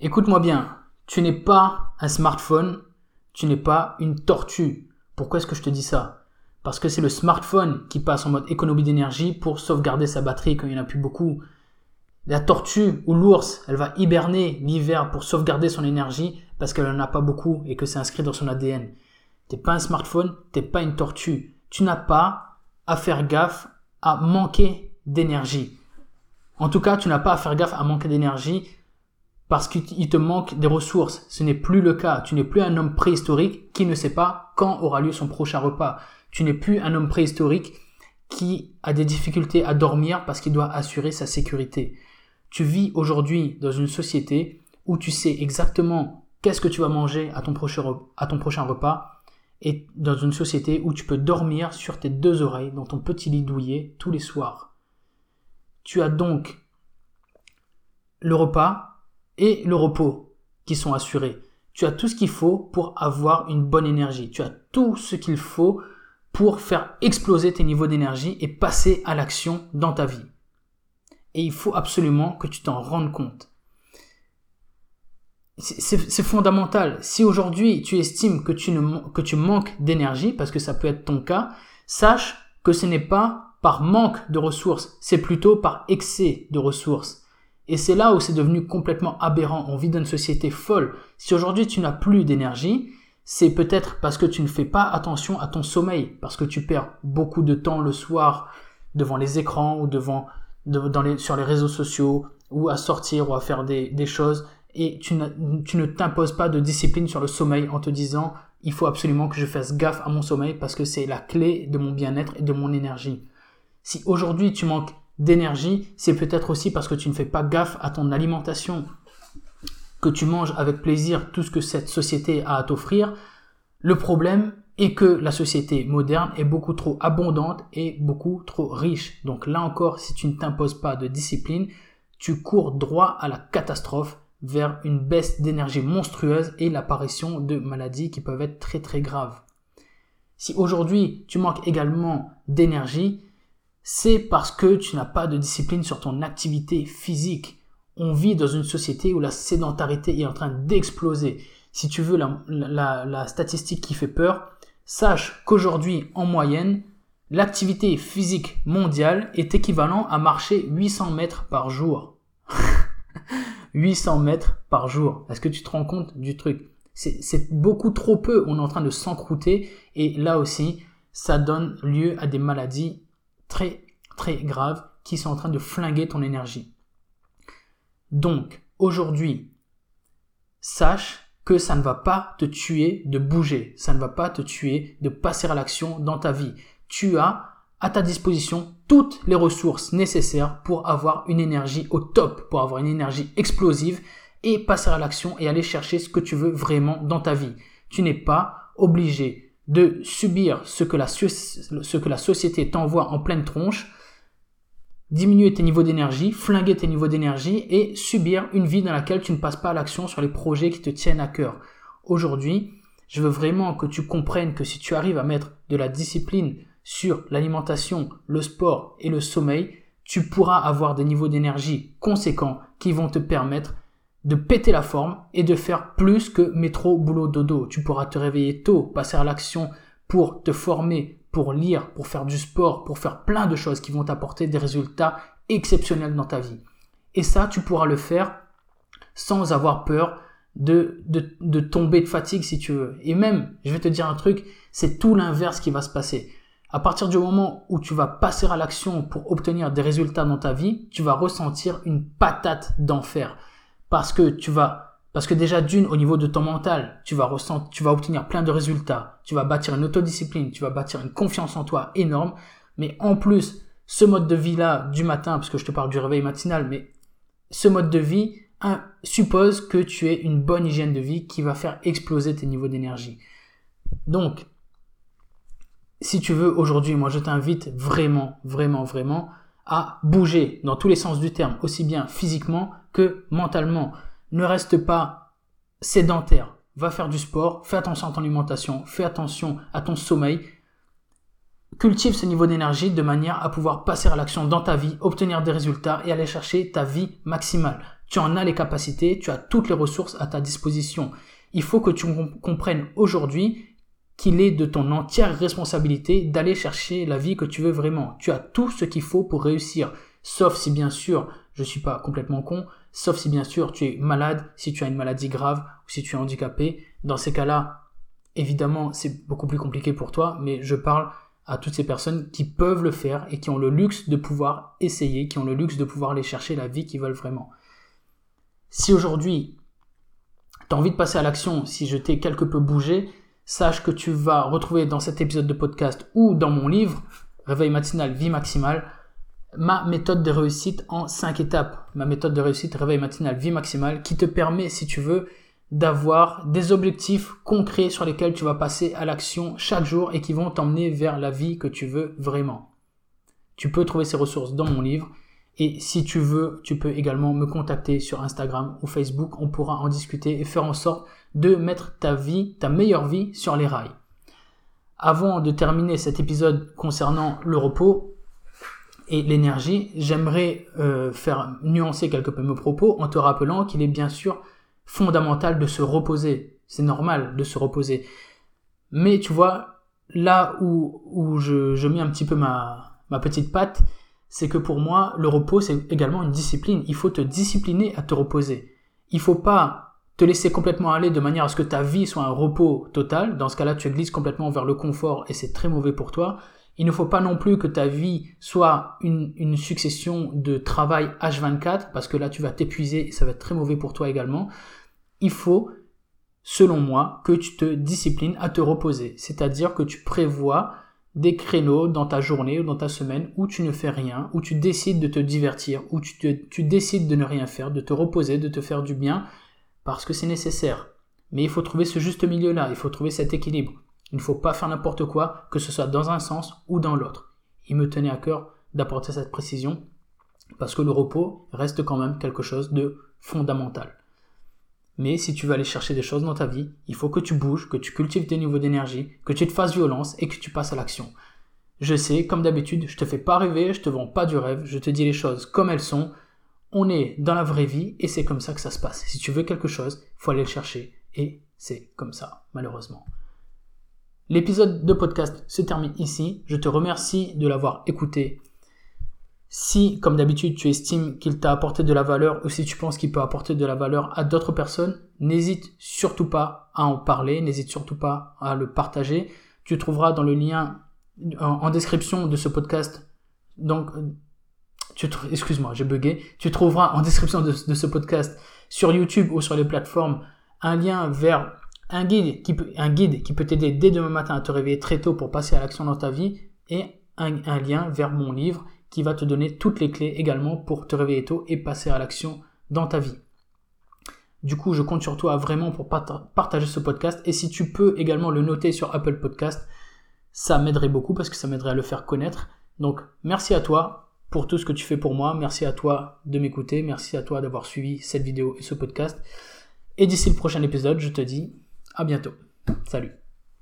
Écoute-moi bien, tu n'es pas un smartphone, tu n'es pas une tortue. Pourquoi est-ce que je te dis ça? Parce que c'est le smartphone qui passe en mode économie d'énergie pour sauvegarder sa batterie quand il n'y en a plus beaucoup. La tortue ou l'ours, elle va hiberner l'hiver pour sauvegarder son énergie parce qu'elle n'en a pas beaucoup et que c'est inscrit dans son ADN. T'es pas un smartphone, t'es pas une tortue. Tu n'as pas à faire gaffe à manquer d'énergie. En tout cas, tu n'as pas à faire gaffe à manquer d'énergie parce qu'il te manque des ressources. Ce n'est plus le cas. Tu n'es plus un homme préhistorique qui ne sait pas quand aura lieu son prochain repas. Tu n'es plus un homme préhistorique qui a des difficultés à dormir parce qu'il doit assurer sa sécurité. Tu vis aujourd'hui dans une société où tu sais exactement qu'est-ce que tu vas manger à ton prochain, repas et dans une société où tu peux dormir sur tes deux oreilles dans ton petit lit douillet tous les soirs. Tu as donc le repas et le repos qui sont assurés. Tu as tout ce qu'il faut pour avoir une bonne énergie. Tu as tout ce qu'il faut pour faire exploser tes niveaux d'énergie et passer à l'action dans ta vie. Et il faut absolument que tu t'en rendes compte c'est fondamental. Si aujourd'hui tu estimes que tu, que tu manques d'énergie, parce que ça peut être ton cas, sache que ce n'est pas par manque de ressources, c'est plutôt par excès de ressources. Et c'est là où c'est devenu complètement aberrant. On vit dans une société folle. Si aujourd'hui tu n'as plus d'énergie, c'est peut-être parce que tu ne fais pas attention à ton sommeil, parce que tu perds beaucoup de temps le soir devant les écrans ou devant, les, sur les réseaux sociaux ou à sortir ou à faire des choses et tu, ne t'imposes pas de discipline sur le sommeil en te disant il faut absolument que je fasse gaffe à mon sommeil parce que c'est la clé de mon bien-être et de mon énergie. Si aujourd'hui tu manques d'énergie, c'est peut-être aussi parce que tu ne fais pas gaffe à ton alimentation, que tu manges avec plaisir tout ce que cette société a à t'offrir. Le problème est que la société moderne est beaucoup trop abondante et beaucoup trop riche. Donc là encore, si tu ne t'imposes pas de discipline, tu cours droit à la catastrophe vers une baisse d'énergie monstrueuse et l'apparition de maladies qui peuvent être très très graves. Si aujourd'hui tu manques également d'énergie, c'est parce que tu n'as pas de discipline sur ton activité physique. On vit dans une société où la sédentarité est en train d'exploser. Si tu veux la, statistique qui fait peur, sache qu'aujourd'hui, en moyenne, l'activité physique mondiale est équivalent à marcher 800 mètres par jour. 800 mètres par jour. Est-ce que tu te rends compte du truc? C'est beaucoup trop peu. On est en train de s'encrouter et là aussi, ça donne lieu à des maladies très très graves qui sont en train de flinguer ton énergie. Donc, aujourd'hui, sache que ça ne va pas te tuer de bouger, ça ne va pas te tuer de passer à l'action dans ta vie. Tu as à ta disposition toutes les ressources nécessaires pour avoir une énergie au top, pour avoir une énergie explosive et passer à l'action et aller chercher ce que tu veux vraiment dans ta vie. Tu n'es pas obligé de subir ce que la, ce que la société t'envoie en pleine tronche, diminuer tes niveaux d'énergie, flinguer tes niveaux d'énergie et subir une vie dans laquelle tu ne passes pas à l'action sur les projets qui te tiennent à cœur. Aujourd'hui, je veux vraiment que tu comprennes que si tu arrives à mettre de la discipline sur l'alimentation, le sport et le sommeil, tu pourras avoir des niveaux d'énergie conséquents qui vont te permettre de péter la forme et de faire plus que métro, boulot, dodo. Tu pourras te réveiller tôt, passer à l'action pour te former, pour lire, pour faire du sport, pour faire plein de choses qui vont t'apporter des résultats exceptionnels dans ta vie. Et ça, tu pourras le faire sans avoir peur de, de, tomber de fatigue si tu veux. Et même, je vais te dire un truc, c'est tout l'inverse qui va se passer. À partir du moment où tu vas passer à l'action pour obtenir des résultats dans ta vie, tu vas ressentir une patate d'enfer. Parce que tu vas, parce que déjà d'une, au niveau de ton mental, tu vas ressentir, tu vas obtenir plein de résultats. Tu vas bâtir une autodiscipline, tu vas bâtir une confiance en toi énorme. Mais en plus, ce mode de vie-là, du matin, parce que je te parle du réveil matinal, mais ce mode de vie suppose que tu aies une bonne hygiène de vie qui va faire exploser tes niveaux d'énergie. Donc, si tu veux, aujourd'hui, moi, je t'invite vraiment, vraiment, vraiment à bouger dans tous les sens du terme, aussi bien physiquement que mentalement. Ne reste pas sédentaire. Va faire du sport, fais attention à ton alimentation, fais attention à ton sommeil. Cultive ce niveau d'énergie de manière à pouvoir passer à l'action dans ta vie, obtenir des résultats et aller chercher ta vie maximale. Tu en as les capacités, tu as toutes les ressources à ta disposition. Il faut que tu comprennes aujourd'hui qu'il est de ton entière responsabilité d'aller chercher la vie que tu veux vraiment. Tu as tout ce qu'il faut pour réussir. Sauf si bien sûr, je suis pas complètement con, sauf si bien sûr tu es malade, si tu as une maladie grave ou si tu es handicapé. Dans ces cas-là, évidemment, c'est beaucoup plus compliqué pour toi, mais je parle à toutes ces personnes qui peuvent le faire et qui ont le luxe de pouvoir essayer, qui ont le luxe de pouvoir aller chercher la vie qu'ils veulent vraiment. Si aujourd'hui, tu as envie de passer à l'action, si je t'ai quelque peu bougé, sache que tu vas retrouver dans cet épisode de podcast ou dans mon livre, Réveil matinal, vie maximale, ma méthode de réussite en 5 étapes. Ma méthode de réussite, Réveil matinal, vie maximale, qui te permet, si tu veux, d'avoir des objectifs concrets sur lesquels tu vas passer à l'action chaque jour et qui vont t'emmener vers la vie que tu veux vraiment. Tu peux trouver ces ressources dans mon livre et si tu veux, tu peux également me contacter sur Instagram ou Facebook. On pourra en discuter et faire en sorte de mettre ta vie, ta meilleure vie sur les rails. Avant de terminer cet épisode concernant le repos et l'énergie, j'aimerais euh, faire nuancer quelque peu mes propos en te rappelant qu'il est bien sûr fondamental de se reposer. C'est normal de se reposer. Mais tu vois, là où, où je, je mets un petit peu ma, ma petite patte, c'est que pour moi, le repos, c'est également une discipline. Il faut te discipliner à te reposer. Il faut pas te laisser complètement aller de manière à ce que ta vie soit un repos total. Dans ce cas-là, tu glisses complètement vers le confort et c'est très mauvais pour toi. Il ne faut pas non plus que ta vie soit une, une succession de travail H24 parce que là, tu vas t'épuiser et ça va être très mauvais pour toi également. Il faut, selon moi, que tu te disciplines à te reposer. C'est-à-dire que tu prévois des créneaux dans ta journée ou dans ta semaine où tu ne fais rien, où tu décides de te divertir, où tu, décides de ne rien faire, de te reposer, de te faire du bien parce que c'est nécessaire. Mais il faut trouver ce juste milieu-là, il faut trouver cet équilibre. Il ne faut pas faire n'importe quoi, que ce soit dans un sens ou dans l'autre. Il me tenait à cœur d'apporter cette précision, parce que le repos reste quand même quelque chose de fondamental. Mais si tu veux aller chercher des choses dans ta vie, il faut que tu bouges, que tu cultives des niveaux d'énergie, que tu te fasses violence et que tu passes à l'action. Je sais, comme d'habitude, je te fais pas rêver, je te vends pas du rêve, je te dis les choses comme elles sont, on est dans la vraie vie et c'est comme ça que ça se passe. Si tu veux quelque chose, il faut aller le chercher et c'est comme ça, malheureusement. L'épisode de podcast se termine ici. Je te remercie de l'avoir écouté. Si, comme d'habitude, tu estimes qu'il t'a apporté de la valeur ou si tu penses qu'il peut apporter de la valeur à d'autres personnes, n'hésite surtout pas à en parler, n'hésite surtout pas à le partager. Tu trouveras dans le lien en description de ce podcast donc excuse-moi, j'ai bugué, tu trouveras en description de, ce podcast sur YouTube ou sur les plateformes un lien vers un guide qui peut, un guide qui peut t'aider dès demain matin à te réveiller très tôt pour passer à l'action dans ta vie et un, lien vers mon livre qui va te donner toutes les clés également pour te réveiller tôt et passer à l'action dans ta vie. Du coup, je compte sur toi vraiment pour partager ce podcast et si tu peux également le noter sur Apple Podcast, ça m'aiderait beaucoup parce que ça m'aiderait à le faire connaître. Donc, merci à toi pour tout ce que tu fais pour moi. Merci à toi de m'écouter. Merci à toi d'avoir suivi cette vidéo et ce podcast. Et d'ici le prochain épisode, je te dis à bientôt. Salut.